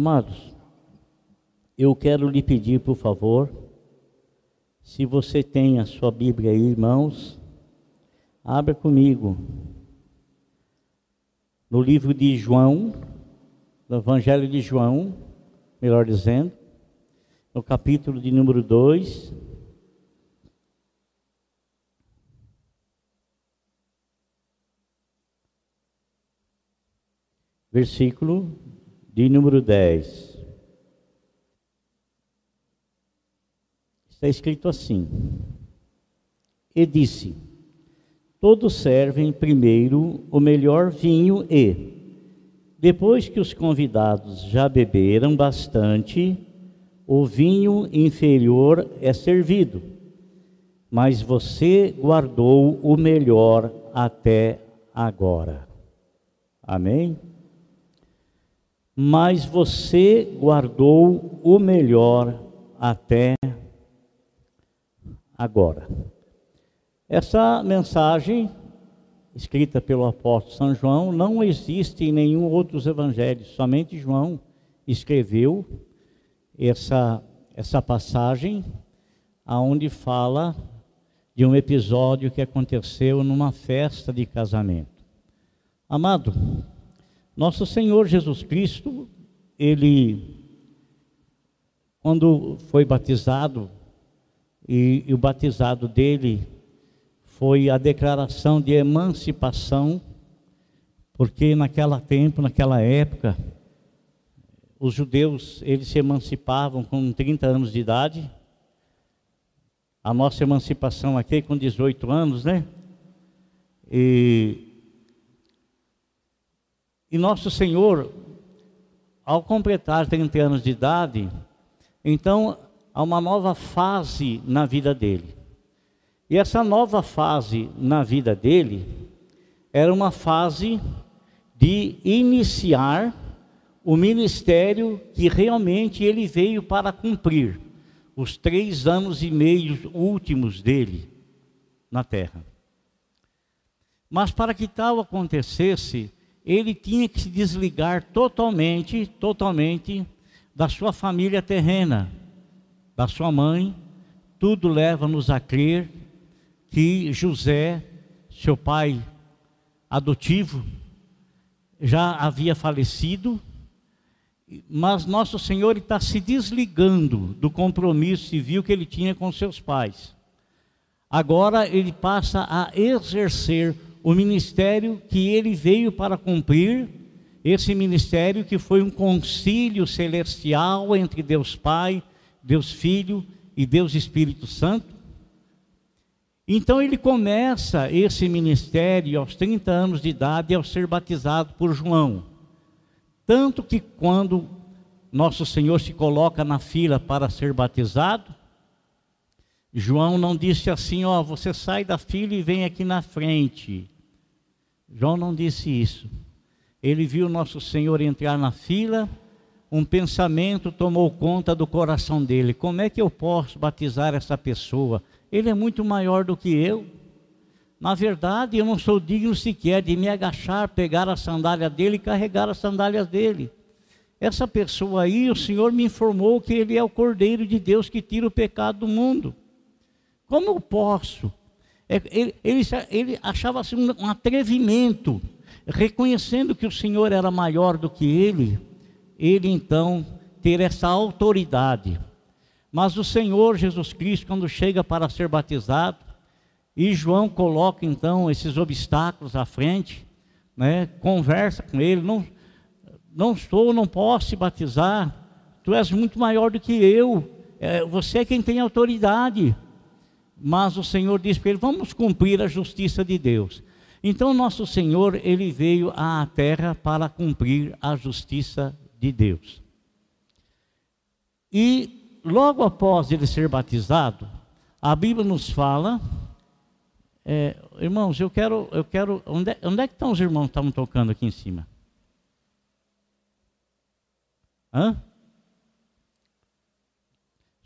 Amados, eu quero lhe pedir, por favor, se você tem a sua Bíblia aí, irmãos, abra comigo no livro de João, no Evangelho de João, melhor dizendo, no capítulo de número 2. Versículo de número 10. Está escrito assim: E disse: Todos servem primeiro o melhor vinho e, depois que os convidados já beberam bastante, o vinho inferior é servido. Mas você guardou o melhor até agora. Amém? Mas você guardou o melhor até agora. Essa mensagem escrita pelo apóstolo São João, não existe em nenhum outros evangelhos, somente João escreveu essa, essa passagem, aonde fala de um episódio que aconteceu numa festa de casamento. Amado, nosso Senhor Jesus Cristo, ele, quando foi batizado, e, e o batizado dele foi a declaração de emancipação, porque naquela tempo, naquela época, os judeus, eles se emancipavam com 30 anos de idade. A nossa emancipação aqui é com 18 anos, né? E, e nosso Senhor, ao completar 30 anos de idade, então há uma nova fase na vida dele. E essa nova fase na vida dele era uma fase de iniciar o ministério que realmente ele veio para cumprir, os três anos e meio últimos dele na terra. Mas para que tal acontecesse, ele tinha que se desligar totalmente, totalmente da sua família terrena, da sua mãe. Tudo leva-nos a crer que José, seu pai adotivo, já havia falecido, mas nosso Senhor está se desligando do compromisso civil que ele tinha com seus pais. Agora ele passa a exercer o ministério que ele veio para cumprir, esse ministério que foi um concílio celestial entre Deus Pai, Deus Filho e Deus Espírito Santo, então ele começa esse ministério aos 30 anos de idade ao ser batizado por João. Tanto que quando nosso Senhor se coloca na fila para ser batizado, João não disse assim, ó, você sai da fila e vem aqui na frente. João não disse isso. Ele viu nosso Senhor entrar na fila, um pensamento tomou conta do coração dele. Como é que eu posso batizar essa pessoa? Ele é muito maior do que eu. Na verdade, eu não sou digno sequer de me agachar, pegar a sandália dele e carregar as sandálias dele. Essa pessoa aí, o Senhor me informou que ele é o Cordeiro de Deus que tira o pecado do mundo. Como eu posso? É, ele, ele, ele achava assim um atrevimento, reconhecendo que o Senhor era maior do que ele, ele então ter essa autoridade mas o Senhor Jesus Cristo, quando chega para ser batizado, e João coloca então esses obstáculos à frente, né, conversa com ele, não, não estou, não posso te batizar, tu és muito maior do que eu, é, você é quem tem autoridade. Mas o Senhor diz para ele: vamos cumprir a justiça de Deus. Então, nosso Senhor, ele veio à terra para cumprir a justiça de Deus. E logo após ele ser batizado, a Bíblia nos fala, é, irmãos, eu quero, eu quero, onde, onde é que estão os irmãos que estavam tocando aqui em cima? Hã?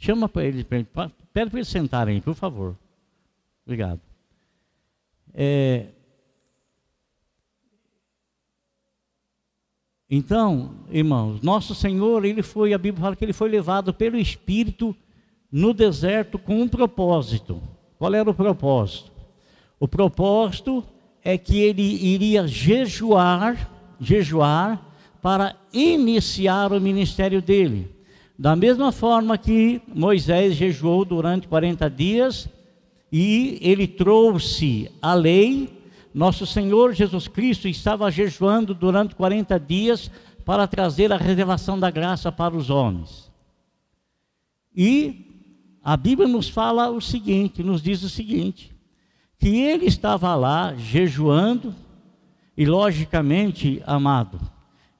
Chama para eles, pede para eles sentarem, por favor. Obrigado. É, Então, irmãos, nosso Senhor, ele foi, a Bíblia fala que ele foi levado pelo Espírito no deserto com um propósito. Qual era o propósito? O propósito é que ele iria jejuar, jejuar para iniciar o ministério dele. Da mesma forma que Moisés jejuou durante 40 dias e ele trouxe a lei, nosso Senhor Jesus Cristo estava jejuando durante 40 dias para trazer a revelação da graça para os homens. E a Bíblia nos fala o seguinte, nos diz o seguinte, que ele estava lá jejuando e logicamente, amado,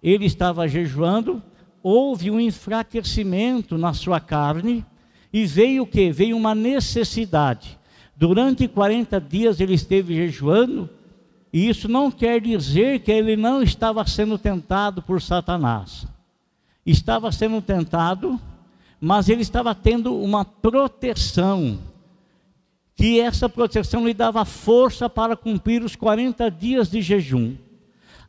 ele estava jejuando houve um enfraquecimento na sua carne e veio o que? Veio uma necessidade. Durante 40 dias ele esteve jejuando, e isso não quer dizer que ele não estava sendo tentado por Satanás. Estava sendo tentado, mas ele estava tendo uma proteção, que essa proteção lhe dava força para cumprir os 40 dias de jejum.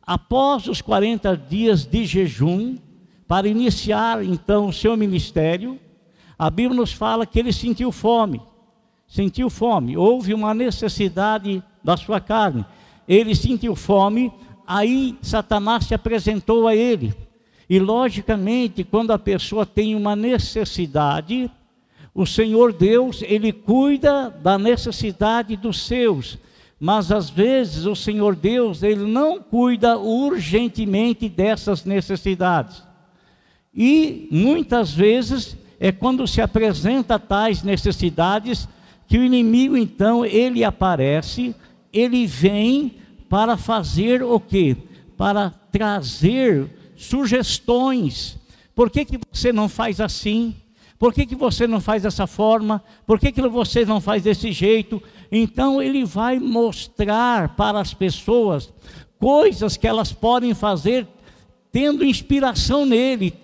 Após os 40 dias de jejum, para iniciar então o seu ministério, a Bíblia nos fala que ele sentiu fome. Sentiu fome, houve uma necessidade da sua carne. Ele sentiu fome, aí Satanás se apresentou a ele. E logicamente, quando a pessoa tem uma necessidade, o Senhor Deus, ele cuida da necessidade dos seus. Mas às vezes o Senhor Deus, ele não cuida urgentemente dessas necessidades. E muitas vezes é quando se apresenta tais necessidades que o inimigo então ele aparece, ele vem para fazer o quê? Para trazer sugestões. Por que, que você não faz assim? Por que, que você não faz dessa forma? Por que, que você não faz desse jeito? Então ele vai mostrar para as pessoas coisas que elas podem fazer tendo inspiração nele,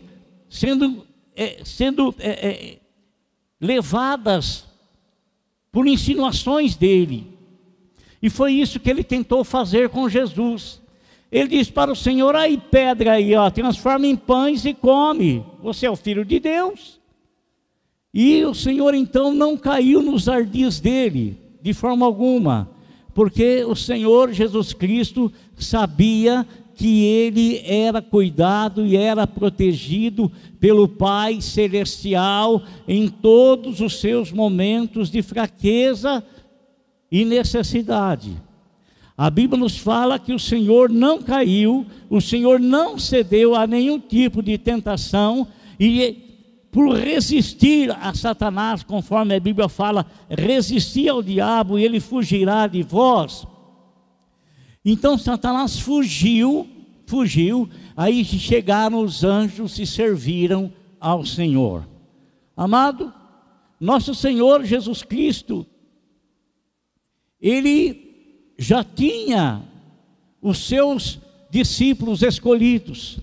sendo, é, sendo é, é, levadas por insinuações dele. E foi isso que ele tentou fazer com Jesus. Ele disse para o Senhor: aí pedra aí, ó, transforma em pães e come. Você é o filho de Deus. E o Senhor então não caiu nos ardis dele, de forma alguma, porque o Senhor Jesus Cristo sabia que ele era cuidado e era protegido pelo Pai Celestial em todos os seus momentos de fraqueza e necessidade. A Bíblia nos fala que o Senhor não caiu, o Senhor não cedeu a nenhum tipo de tentação e por resistir a Satanás, conforme a Bíblia fala, resistir ao diabo e ele fugirá de vós. Então Satanás fugiu, fugiu, aí chegaram os anjos e serviram ao Senhor. Amado, nosso Senhor Jesus Cristo, ele já tinha os seus discípulos escolhidos.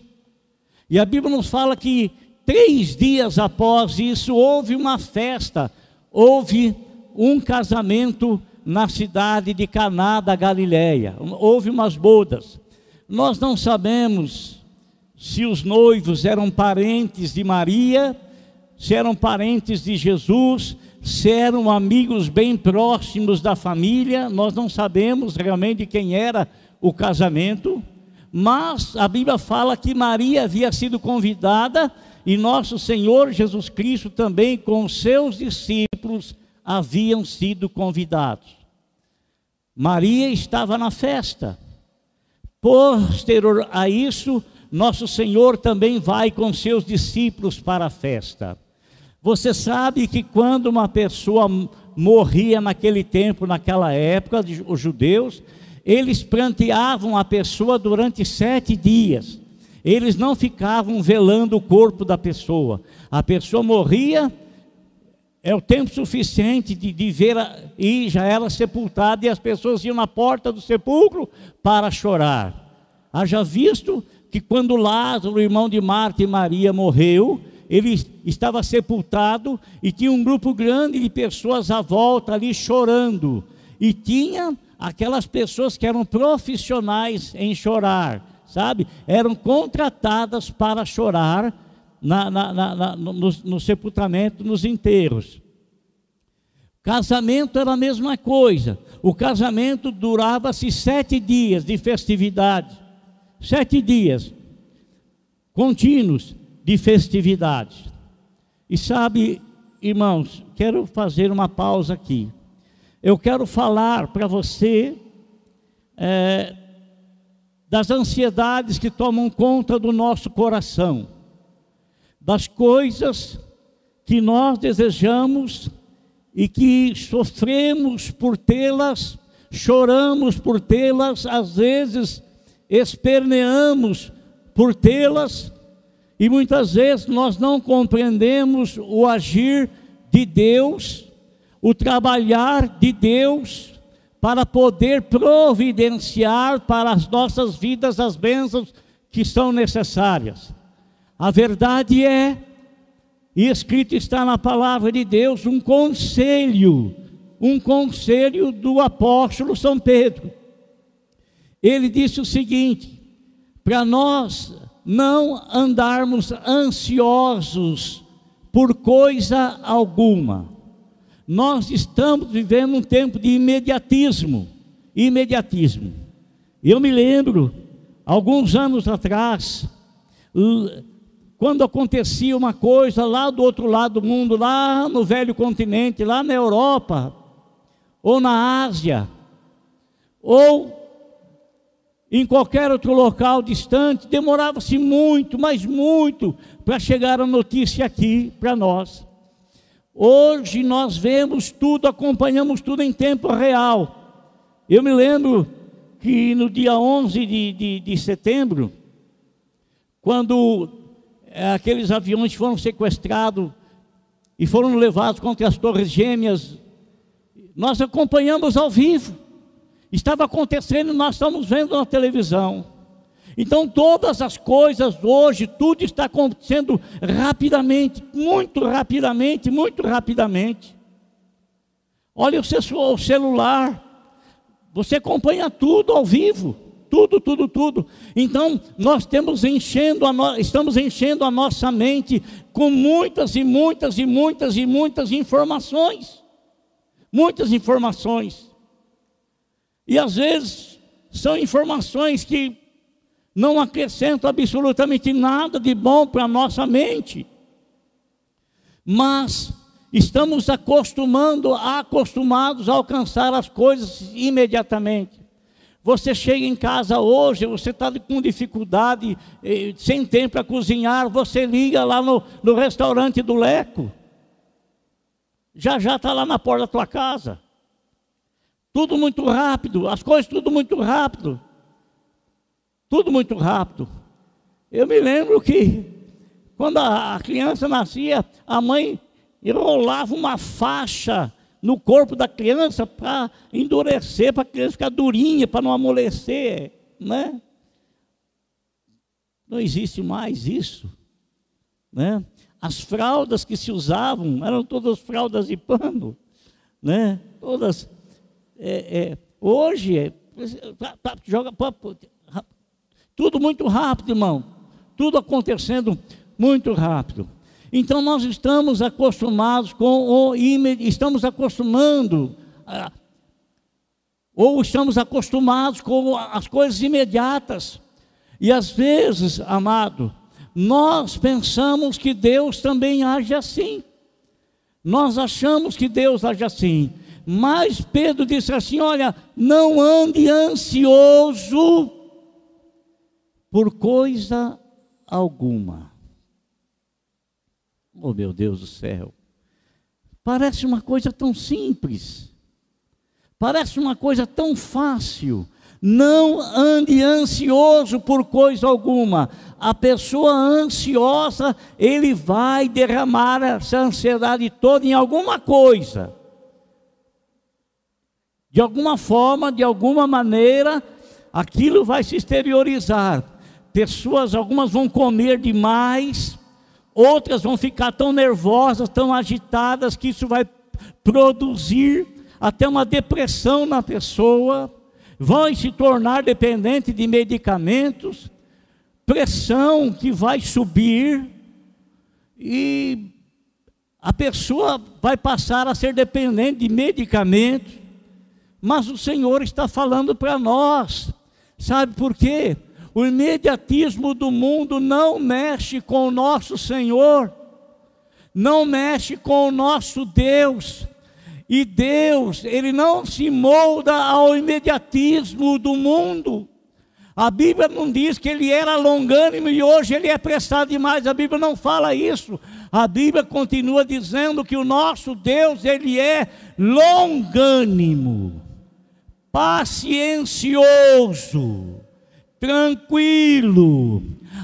E a Bíblia nos fala que três dias após isso houve uma festa, houve um casamento na cidade de Caná da Galileia. Houve umas bodas. Nós não sabemos se os noivos eram parentes de Maria, se eram parentes de Jesus, se eram amigos bem próximos da família, nós não sabemos realmente quem era o casamento, mas a Bíblia fala que Maria havia sido convidada e nosso Senhor Jesus Cristo também com seus discípulos haviam sido convidados. Maria estava na festa. Posterior a isso, nosso Senhor também vai com seus discípulos para a festa. Você sabe que quando uma pessoa morria naquele tempo, naquela época, os judeus, eles pranteavam a pessoa durante sete dias. Eles não ficavam velando o corpo da pessoa. A pessoa morria, é o tempo suficiente de, de ver a, e já era sepultada e as pessoas iam na porta do sepulcro para chorar. Haja visto que quando Lázaro, irmão de Marta e Maria, morreu, ele estava sepultado e tinha um grupo grande de pessoas à volta ali chorando. E tinha aquelas pessoas que eram profissionais em chorar, sabe? Eram contratadas para chorar na, na, na, no, no sepultamento, nos enterros. Casamento era a mesma coisa. O casamento durava-se sete dias de festividade. Sete dias contínuos de festividade. E sabe, irmãos, quero fazer uma pausa aqui. Eu quero falar para você é, das ansiedades que tomam conta do nosso coração, das coisas que nós desejamos e que sofremos por tê-las, choramos por tê-las, às vezes esperneamos por tê-las, e muitas vezes nós não compreendemos o agir de Deus, o trabalhar de Deus, para poder providenciar para as nossas vidas as bênçãos que são necessárias. A verdade é, e escrito está na palavra de Deus, um conselho, um conselho do apóstolo São Pedro. Ele disse o seguinte: para nós não andarmos ansiosos por coisa alguma. Nós estamos vivendo um tempo de imediatismo, imediatismo. Eu me lembro, alguns anos atrás, quando acontecia uma coisa lá do outro lado do mundo, lá no velho continente, lá na Europa, ou na Ásia, ou em qualquer outro local distante, demorava-se muito, mas muito, para chegar a notícia aqui para nós. Hoje nós vemos tudo, acompanhamos tudo em tempo real. Eu me lembro que no dia 11 de, de, de setembro, quando aqueles aviões foram sequestrados e foram levados contra as Torres Gêmeas, nós acompanhamos ao vivo. Estava acontecendo, nós estamos vendo na televisão. Então, todas as coisas hoje, tudo está acontecendo rapidamente, muito rapidamente, muito rapidamente. Olha o seu celular, você acompanha tudo ao vivo, tudo, tudo, tudo. Então, nós temos enchendo no... estamos enchendo a nossa mente com muitas e muitas e muitas e muitas informações. Muitas informações. E às vezes são informações que não acrescentam absolutamente nada de bom para a nossa mente. Mas estamos acostumando, acostumados a alcançar as coisas imediatamente. Você chega em casa hoje, você está com dificuldade, eh, sem tempo para cozinhar, você liga lá no, no restaurante do Leco. Já já está lá na porta da tua casa. Tudo muito rápido, as coisas tudo muito rápido. Tudo muito rápido. Eu me lembro que quando a criança nascia, a mãe enrolava uma faixa no corpo da criança para endurecer, para a criança ficar durinha, para não amolecer, né? Não existe mais isso, né? As fraldas que se usavam eram todas fraldas de pano, né? Todas é, é, hoje, é, joga tudo muito rápido, irmão. Tudo acontecendo muito rápido. Então nós estamos acostumados com o estamos acostumando ou estamos acostumados com as coisas imediatas. E às vezes, amado, nós pensamos que Deus também age assim. Nós achamos que Deus age assim. Mas Pedro disse assim: Olha, não ande ansioso por coisa alguma. Oh meu Deus do céu, parece uma coisa tão simples, parece uma coisa tão fácil. Não ande ansioso por coisa alguma. A pessoa ansiosa, ele vai derramar essa ansiedade toda em alguma coisa de alguma forma, de alguma maneira, aquilo vai se exteriorizar. Pessoas, algumas vão comer demais, outras vão ficar tão nervosas, tão agitadas, que isso vai produzir até uma depressão na pessoa, vão se tornar dependentes de medicamentos, pressão que vai subir. E a pessoa vai passar a ser dependente de medicamentos, mas o Senhor está falando para nós, sabe por quê? O imediatismo do mundo não mexe com o nosso Senhor, não mexe com o nosso Deus. E Deus, Ele não se molda ao imediatismo do mundo. A Bíblia não diz que ele era longânimo e hoje ele é prestado demais. A Bíblia não fala isso. A Bíblia continua dizendo que o nosso Deus, ele é longânimo, paciencioso, tranquilo,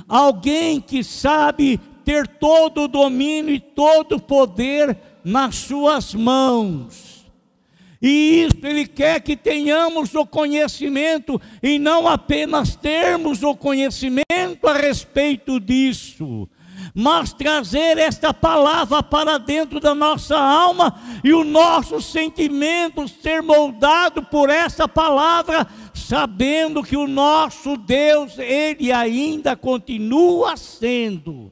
alguém que sabe ter todo o domínio e todo o poder nas suas mãos. E isso Ele quer que tenhamos o conhecimento e não apenas termos o conhecimento a respeito disso, mas trazer esta palavra para dentro da nossa alma e o nosso sentimento ser moldado por essa palavra, sabendo que o nosso Deus, Ele ainda continua sendo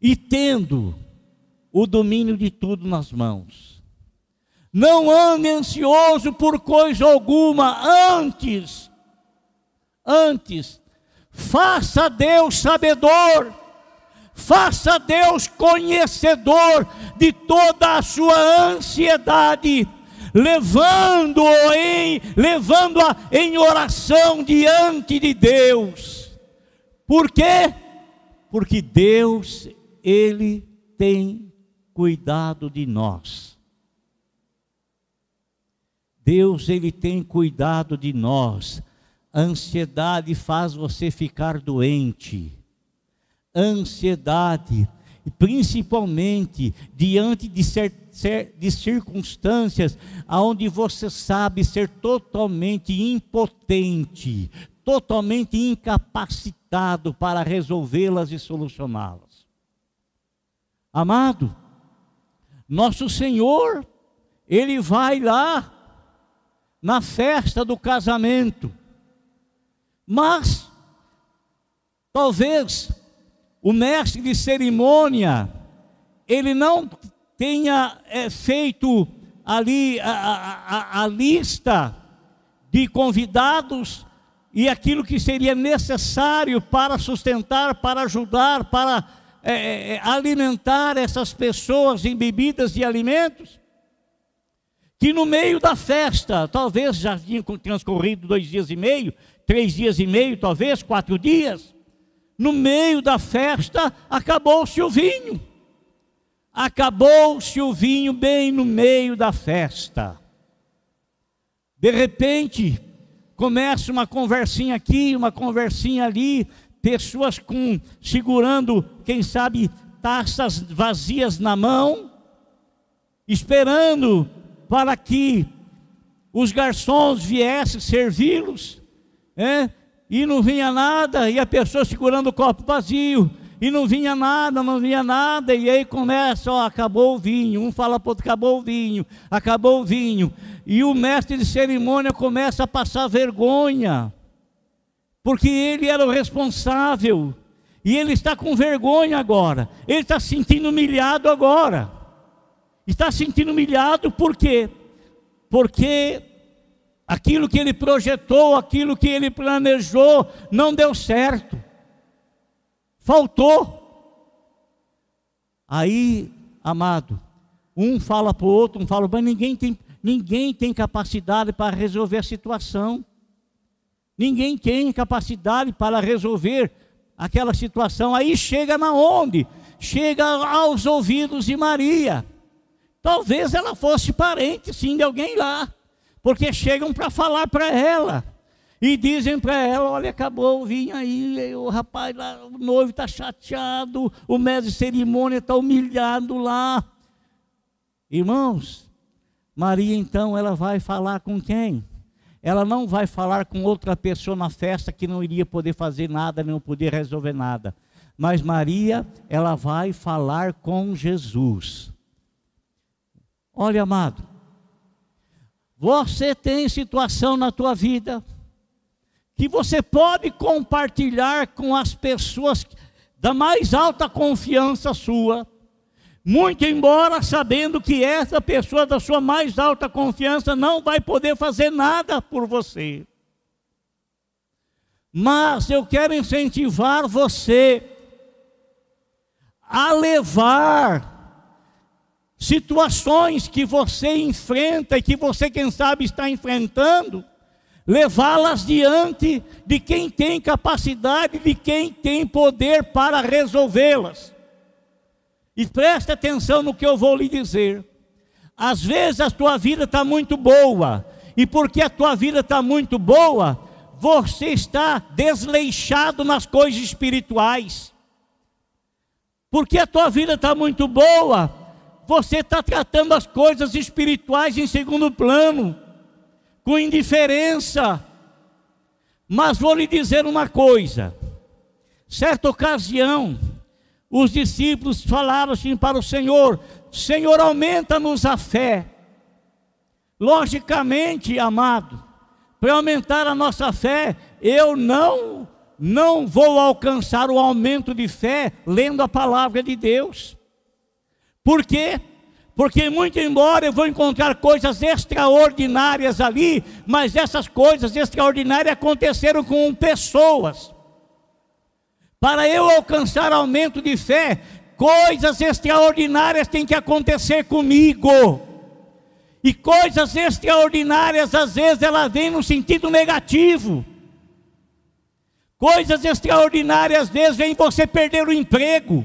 e tendo o domínio de tudo nas mãos. Não ande ansioso por coisa alguma, antes, antes, faça Deus sabedor, faça Deus conhecedor de toda a sua ansiedade, levando-o em, levando-a em oração diante de Deus. Por quê? Porque Deus, Ele tem cuidado de nós. Deus ele tem cuidado de nós. A ansiedade faz você ficar doente. ansiedade, principalmente diante de, ser, de circunstâncias onde você sabe ser totalmente impotente, totalmente incapacitado para resolvê-las e solucioná-las. Amado, nosso Senhor, Ele vai lá na festa do casamento. Mas, talvez, o mestre de cerimônia, ele não tenha é, feito ali a, a, a lista de convidados e aquilo que seria necessário para sustentar, para ajudar, para é, alimentar essas pessoas em bebidas e alimentos que no meio da festa, talvez já tinha transcorrido dois dias e meio, três dias e meio, talvez quatro dias, no meio da festa acabou-se o vinho. Acabou-se o vinho bem no meio da festa. De repente, começa uma conversinha aqui, uma conversinha ali, pessoas com segurando, quem sabe, taças vazias na mão, esperando para que os garçons viessem servi-los, é? e não vinha nada, e a pessoa segurando o copo vazio, e não vinha nada, não vinha nada, e aí começa, ó, acabou o vinho, um fala para outro, acabou o vinho, acabou o vinho, e o mestre de cerimônia começa a passar vergonha, porque ele era o responsável, e ele está com vergonha agora, ele está se sentindo humilhado agora. Está se sentindo humilhado por quê? Porque aquilo que ele projetou, aquilo que ele planejou, não deu certo. Faltou. Aí, amado, um fala para o outro, um fala, mas ninguém tem, ninguém tem capacidade para resolver a situação. Ninguém tem capacidade para resolver aquela situação. Aí chega na onde? Chega aos ouvidos de Maria. Talvez ela fosse parente, sim, de alguém lá, porque chegam para falar para ela e dizem para ela: olha, acabou vinho aí, o rapaz lá, o noivo está chateado, o mestre de cerimônia está humilhado lá. Irmãos, Maria então ela vai falar com quem? Ela não vai falar com outra pessoa na festa que não iria poder fazer nada, não poder resolver nada. Mas Maria, ela vai falar com Jesus. Olha, amado, você tem situação na tua vida, que você pode compartilhar com as pessoas da mais alta confiança sua, muito embora sabendo que essa pessoa da sua mais alta confiança não vai poder fazer nada por você. Mas eu quero incentivar você a levar situações que você enfrenta e que você, quem sabe, está enfrentando, levá-las diante de quem tem capacidade, de quem tem poder para resolvê-las. E preste atenção no que eu vou lhe dizer. Às vezes a tua vida está muito boa, e porque a tua vida está muito boa, você está desleixado nas coisas espirituais. Porque a tua vida está muito boa, você está tratando as coisas espirituais em segundo plano com indiferença. Mas vou lhe dizer uma coisa: certa ocasião, os discípulos falaram assim para o Senhor: Senhor, aumenta-nos a fé. Logicamente, amado, para aumentar a nossa fé, eu não não vou alcançar o aumento de fé lendo a palavra de Deus. Por quê? Porque, muito embora eu vou encontrar coisas extraordinárias ali, mas essas coisas extraordinárias aconteceram com pessoas. Para eu alcançar aumento de fé, coisas extraordinárias têm que acontecer comigo. E coisas extraordinárias, às vezes, elas vêm no sentido negativo. Coisas extraordinárias, às vezes, vêm você perder o emprego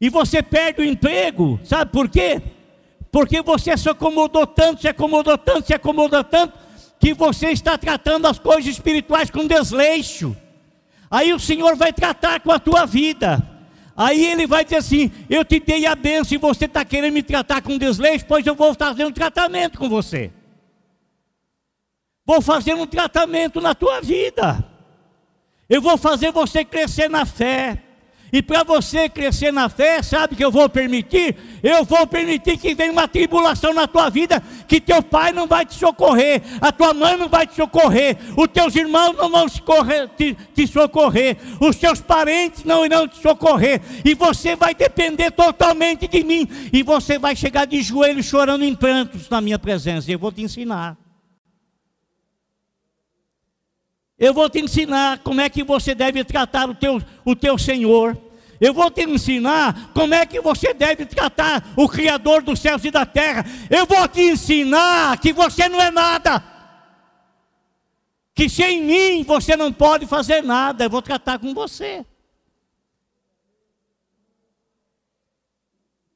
e você perde o emprego, sabe por quê? Porque você se acomodou tanto, se acomodou tanto, se acomodou tanto, que você está tratando as coisas espirituais com desleixo. Aí o Senhor vai tratar com a tua vida. Aí ele vai dizer assim: Eu te dei a bênção e você está querendo me tratar com desleixo, pois eu vou fazer um tratamento com você. Vou fazer um tratamento na tua vida. Eu vou fazer você crescer na fé. E para você crescer na fé, sabe que eu vou permitir? Eu vou permitir que venha uma tribulação na tua vida, que teu pai não vai te socorrer, a tua mãe não vai te socorrer, os teus irmãos não vão te, socorrer, os teus parentes não irão te socorrer, e você vai depender totalmente de mim, e você vai chegar de joelhos chorando em prantos na minha presença, eu vou te ensinar. Eu vou te ensinar como é que você deve tratar o teu, o teu Senhor. Eu vou te ensinar como é que você deve tratar o Criador dos céus e da terra. Eu vou te ensinar que você não é nada. Que sem mim você não pode fazer nada. Eu vou tratar com você.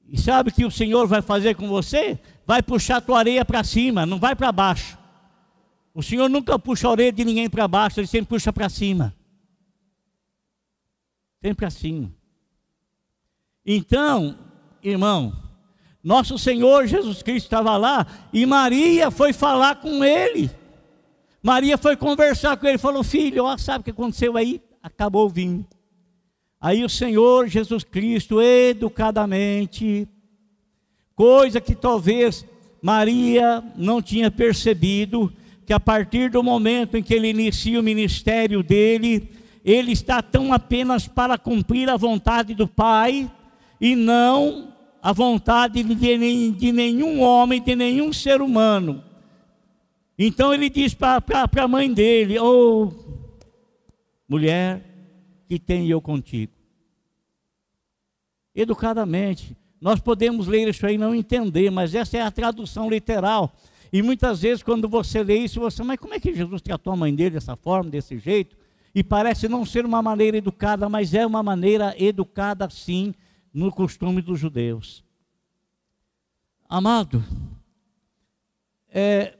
E sabe o que o Senhor vai fazer com você? Vai puxar tua areia para cima, não vai para baixo. O Senhor nunca puxa a orelha de ninguém para baixo, Ele sempre puxa para cima. Sempre assim. Então, irmão, nosso Senhor Jesus Cristo estava lá e Maria foi falar com ele. Maria foi conversar com ele, falou: Filho, ó, sabe o que aconteceu aí? Acabou o vinho. Aí o Senhor Jesus Cristo, educadamente, coisa que talvez Maria não tinha percebido, que a partir do momento em que ele inicia o ministério dele, ele está tão apenas para cumprir a vontade do Pai e não a vontade de, de nenhum homem, de nenhum ser humano. Então ele diz para a mãe dele: Ô oh, mulher, que tenho eu contigo? Educadamente, nós podemos ler isso aí e não entender, mas essa é a tradução literal. E muitas vezes, quando você lê isso, você, mas como é que Jesus tratou a mãe dele dessa forma, desse jeito? E parece não ser uma maneira educada, mas é uma maneira educada sim, no costume dos judeus. Amado, é,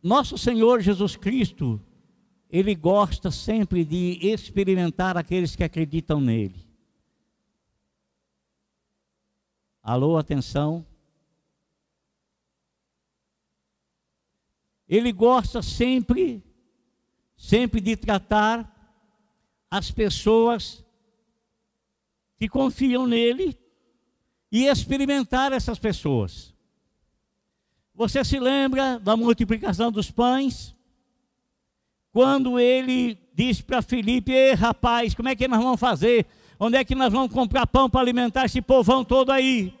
nosso Senhor Jesus Cristo, Ele gosta sempre de experimentar aqueles que acreditam nele. Alô, atenção. Ele gosta sempre, sempre de tratar as pessoas que confiam nele e experimentar essas pessoas. Você se lembra da multiplicação dos pães? quando ele disse para Filipe: Ei, rapaz, como é que nós vamos fazer? Onde é que nós vamos comprar pão para alimentar esse povão todo aí?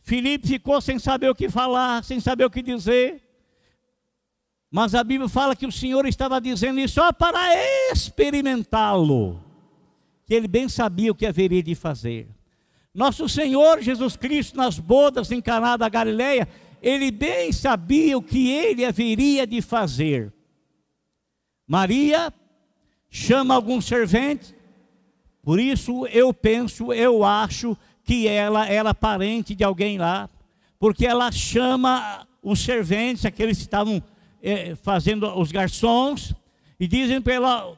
Filipe ficou sem saber o que falar, sem saber o que dizer. Mas a Bíblia fala que o Senhor estava dizendo isso só para experimentá-lo, que ele bem sabia o que haveria de fazer. Nosso Senhor Jesus Cristo, nas bodas em Caná da Galileia, ele bem sabia o que ele haveria de fazer. Maria chama alguns serventes, por isso eu penso, eu acho que ela era parente de alguém lá, porque ela chama os serventes, aqueles que estavam é, fazendo os garçons, e dizem para ela: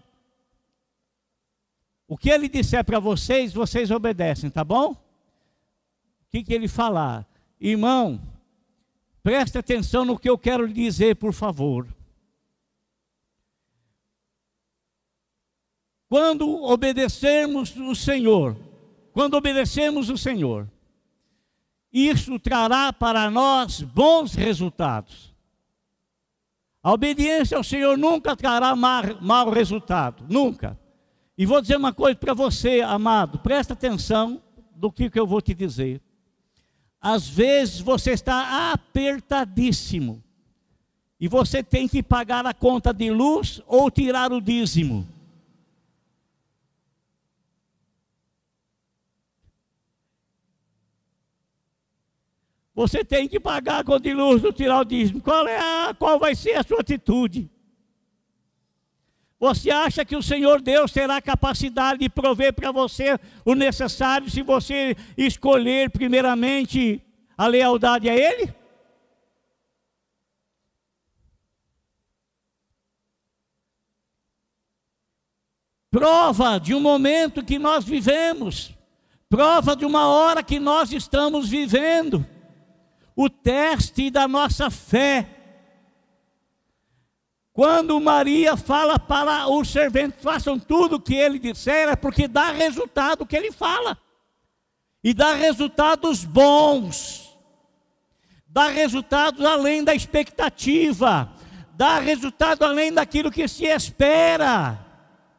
o que ele disser para vocês, vocês obedecem, tá bom? O que, que ele falar? Irmão, preste atenção no que eu quero lhe dizer, por favor. Quando obedecermos o Senhor, quando obedecemos o Senhor, isso trará para nós bons resultados. A obediência ao Senhor nunca trará mau resultado, nunca. E vou dizer uma coisa para você, amado, presta atenção do que, que eu vou te dizer. Às vezes você está apertadíssimo e você tem que pagar a conta de luz ou tirar o dízimo. Você tem que pagar a de luz do tirar o dízimo. Qual, é a, qual vai ser a sua atitude? Você acha que o Senhor Deus terá capacidade de prover para você o necessário se você escolher primeiramente a lealdade a Ele? Prova de um momento que nós vivemos, prova de uma hora que nós estamos vivendo o teste da nossa fé. Quando Maria fala para os serventes, façam tudo o que ele disser, é porque dá resultado o que ele fala. E dá resultados bons. Dá resultados além da expectativa. Dá resultado além daquilo que se espera.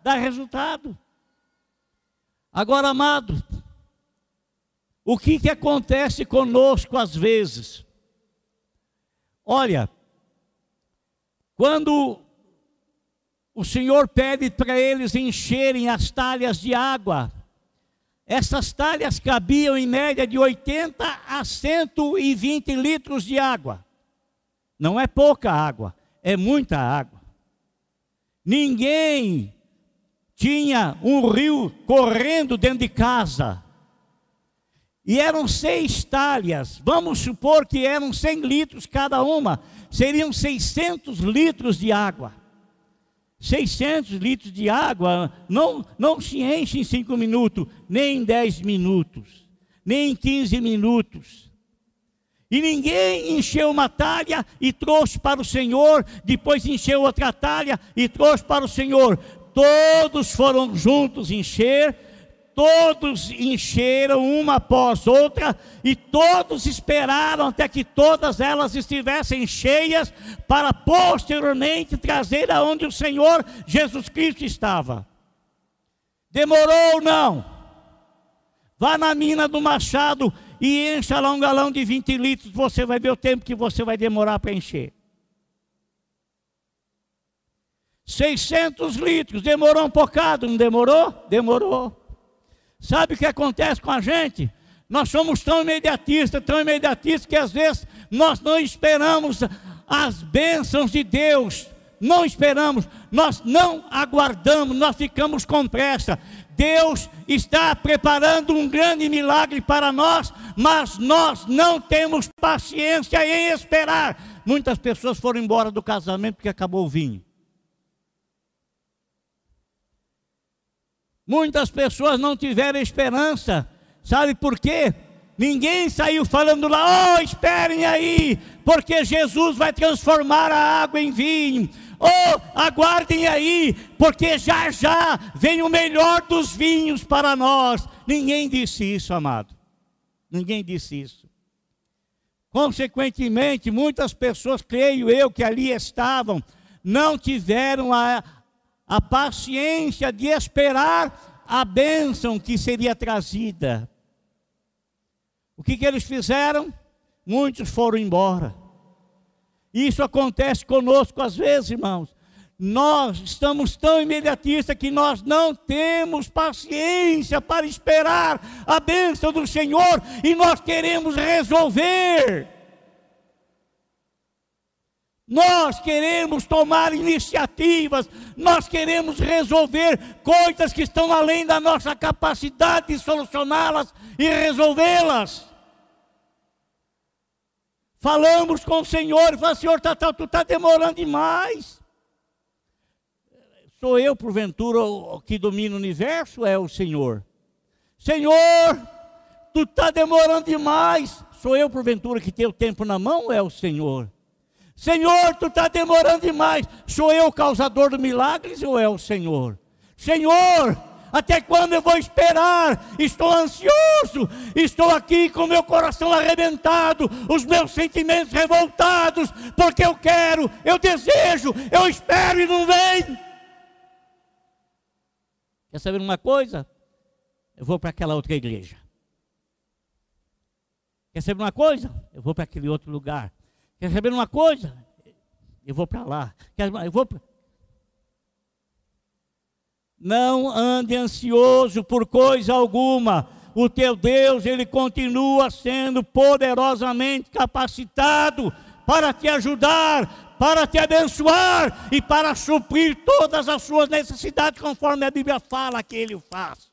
Dá resultado. Agora, amado, o que, que acontece conosco às vezes? Olha, quando o Senhor pede para eles encherem as talhas de água, essas talhas cabiam em média de 80 a 120 litros de água. Não é pouca água, é muita água. Ninguém tinha um rio correndo dentro de casa e eram seis talhas, vamos supor que eram 100 litros cada uma, seriam 600 litros de água. 600 litros de água não, não se enche em 5 minutos, nem em 10 minutos, nem em 15 minutos. E ninguém encheu uma talha e trouxe para o Senhor, depois encheu outra talha e trouxe para o Senhor. Todos foram juntos encher todos encheram uma após outra, e todos esperaram até que todas elas estivessem cheias, para posteriormente trazer aonde o Senhor Jesus Cristo estava. Demorou ou não? Vá na mina do machado e encha lá um galão de 20 litros, você vai ver o tempo que você vai demorar para encher. 600 litros, demorou um bocado, não demorou? Demorou. Sabe o que acontece com a gente? Nós somos tão imediatistas, tão imediatistas, que às vezes nós não esperamos as bênçãos de Deus. Não esperamos, nós não aguardamos, nós ficamos com pressa. Deus está preparando um grande milagre para nós, mas nós não temos paciência em esperar. Muitas pessoas foram embora do casamento porque acabou o vinho. Muitas pessoas não tiveram esperança. Sabe por quê? Ninguém saiu falando lá, oh, esperem aí, porque Jesus vai transformar a água em vinho. Oh, aguardem aí, porque já já vem o melhor dos vinhos para nós. Ninguém disse isso, amado. Ninguém disse isso. Consequentemente, muitas pessoas, creio eu, que ali estavam, não tiveram a, a paciência de esperar a bênção que seria trazida. O que, que eles fizeram? Muitos foram embora. Isso acontece conosco às vezes, irmãos. Nós estamos tão imediatistas que nós não temos paciência para esperar a bênção do Senhor e nós queremos resolver. Nós queremos tomar iniciativas, nós queremos resolver coisas que estão além da nossa capacidade de solucioná-las e resolvê-las. Falamos com o Senhor falamos, Senhor, tá, tá, tu está demorando demais. Sou eu, porventura, que domina o universo? É o Senhor. Senhor, tu está demorando demais. Sou eu, porventura, que tenho o tempo na mão? É o Senhor. Senhor, tu está demorando demais. Sou eu o causador do milagres ou é o Senhor? Senhor, até quando eu vou esperar? Estou ansioso, estou aqui com meu coração arrebentado, os meus sentimentos revoltados, porque eu quero, eu desejo, eu espero e não vem. Quer saber uma coisa? Eu vou para aquela outra igreja. Quer saber uma coisa? Eu vou para aquele outro lugar. Quer saber uma coisa? Eu vou para lá. Eu vou pra... Não ande ansioso por coisa alguma. O teu Deus, ele continua sendo poderosamente capacitado para te ajudar, para te abençoar e para suprir todas as suas necessidades, conforme a Bíblia fala que ele o faz.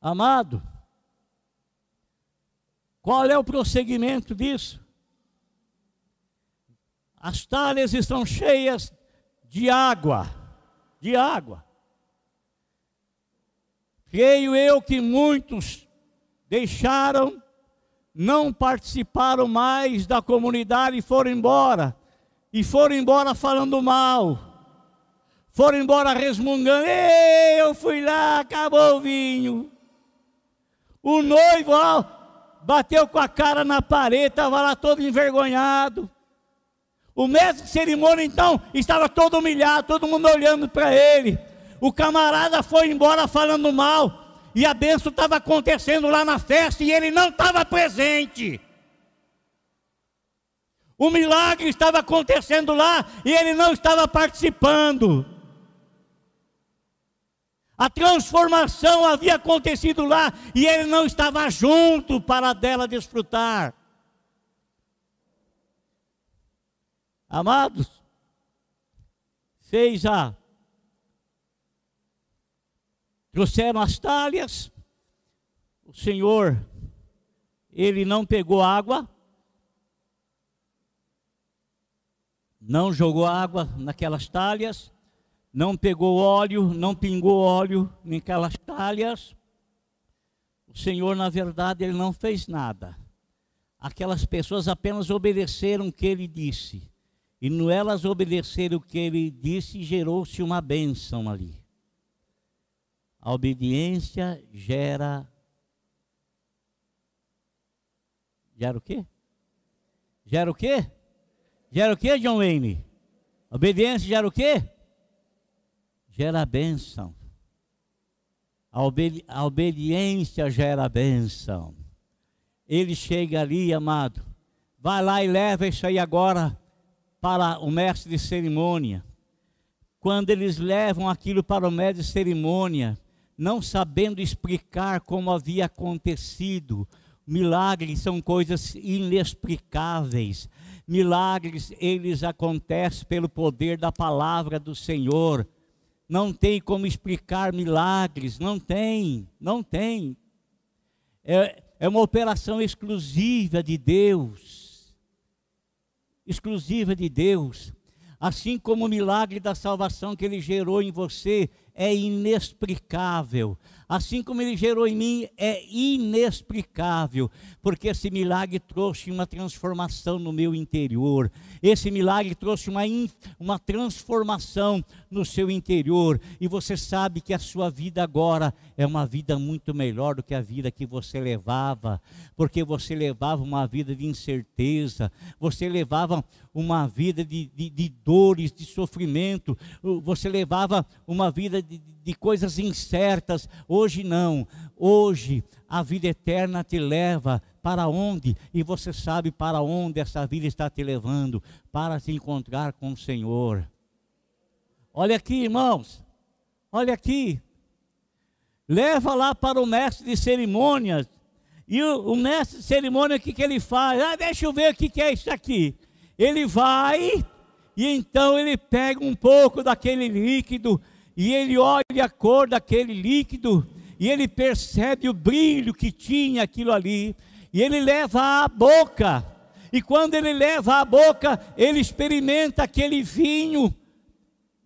Amado, qual é o prosseguimento disso? As talhas estão cheias de água, de água. Creio eu que muitos deixaram, não participaram mais da comunidade e foram embora. E foram embora falando mal. Foram embora resmungando. Ei, eu fui lá, acabou o vinho. O noivo, ó, bateu com a cara na parede, estava lá todo envergonhado. O mestre de cerimônia, então, estava todo humilhado, todo mundo olhando para ele. O camarada foi embora falando mal, e a benção estava acontecendo lá na festa e ele não estava presente. O milagre estava acontecendo lá e ele não estava participando. A transformação havia acontecido lá e ele não estava junto para dela desfrutar. Amados, fez a. Trouxeram as talhas, o Senhor, ele não pegou água, não jogou água naquelas talhas, não pegou óleo, não pingou óleo naquelas talhas. O Senhor, na verdade, ele não fez nada. Aquelas pessoas apenas obedeceram o que ele disse. E no elas obedeceram o que ele disse, gerou-se uma bênção ali. A obediência gera. Gera o quê? Gera o quê? Gera o quê, John Wayne? Obediência gera o quê? Gera bênção. A, obedi a obediência gera bênção. Ele chega ali, amado, vai lá e leva isso aí agora para o mestre de cerimônia. Quando eles levam aquilo para o mestre de cerimônia, não sabendo explicar como havia acontecido, milagres são coisas inexplicáveis. Milagres, eles acontecem pelo poder da palavra do Senhor não tem como explicar milagres, não tem, não tem. É, é uma operação exclusiva de Deus. Exclusiva de Deus. Assim como o milagre da salvação que ele gerou em você é inexplicável. Assim como ele gerou em mim, é inexplicável, porque esse milagre trouxe uma transformação no meu interior, esse milagre trouxe uma, uma transformação no seu interior, e você sabe que a sua vida agora é uma vida muito melhor do que a vida que você levava, porque você levava uma vida de incerteza, você levava uma vida de, de, de dores, de sofrimento, você levava uma vida de, de coisas incertas. Hoje não. Hoje a vida eterna te leva para onde? E você sabe para onde essa vida está te levando para se encontrar com o Senhor. Olha aqui, irmãos. Olha aqui. Leva lá para o mestre de cerimônias. E o, o mestre de cerimônia, o que, que ele faz? Ah, deixa eu ver o que, que é isso aqui. Ele vai e então ele pega um pouco daquele líquido e ele olha a cor daquele líquido, e ele percebe o brilho que tinha aquilo ali, e ele leva à boca, e quando ele leva à boca, ele experimenta aquele vinho,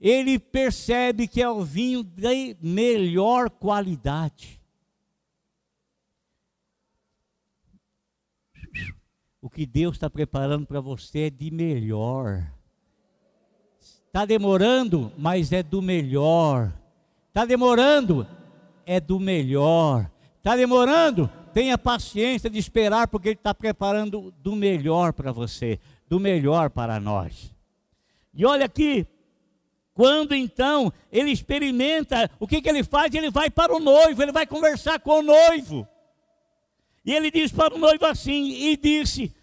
ele percebe que é o vinho de melhor qualidade. O que Deus está preparando para você é de melhor. Está demorando, mas é do melhor. Está demorando, é do melhor. Está demorando, tenha paciência de esperar, porque Ele está preparando do melhor para você, do melhor para nós. E olha aqui, quando então ele experimenta, o que, que ele faz? Ele vai para o noivo, ele vai conversar com o noivo. E ele diz para o noivo assim: e disse: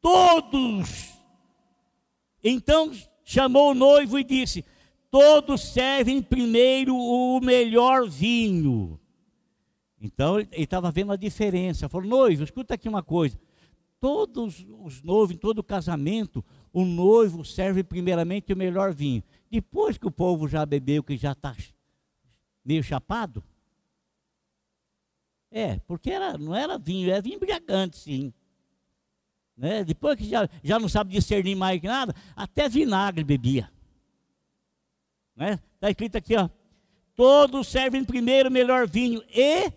Todos. Então chamou o noivo e disse: Todos servem primeiro o melhor vinho. Então ele estava vendo a diferença. Falou: Noivo, escuta aqui uma coisa. Todos os noivos, em todo casamento, o noivo serve primeiramente o melhor vinho. Depois que o povo já bebeu, que já está meio chapado. É, porque era, não era vinho, era vinho embriagante, sim. Né? Depois que já, já não sabe discernir mais nada, até vinagre bebia. Está né? Tá escrito aqui, ó. Todos servem primeiro o melhor vinho. E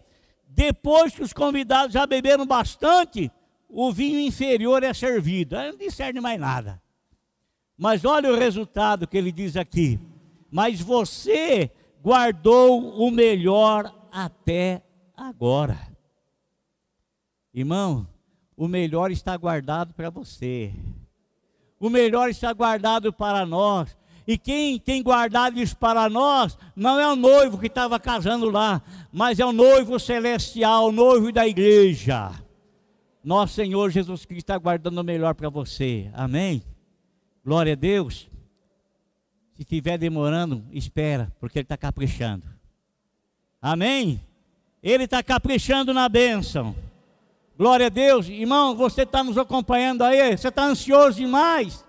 depois que os convidados já beberam bastante, o vinho inferior é servido. Aí não discerne mais nada. Mas olha o resultado que ele diz aqui. Mas você guardou o melhor até agora. Irmão, o melhor está guardado para você. O melhor está guardado para nós. E quem tem guardado isso para nós não é o noivo que estava casando lá, mas é o noivo celestial, o noivo da igreja. Nosso Senhor Jesus Cristo está guardando o melhor para você. Amém? Glória a Deus. Se estiver demorando, espera, porque Ele está caprichando. Amém? Ele está caprichando na bênção. Glória a Deus. Irmão, você está nos acompanhando aí, você está ansioso demais,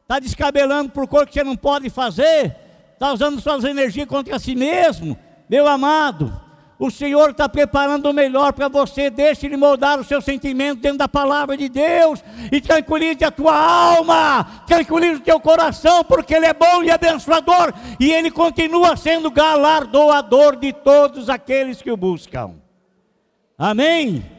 está descabelando por coisa que você não pode fazer, está usando suas energias contra si mesmo, meu amado. O Senhor está preparando o melhor para você. Deixe Ele moldar o seu sentimento dentro da palavra de Deus. E tranquilize a tua alma. Tranquilize o teu coração, porque Ele é bom e abençoador. E Ele continua sendo galardoador de todos aqueles que o buscam. Amém?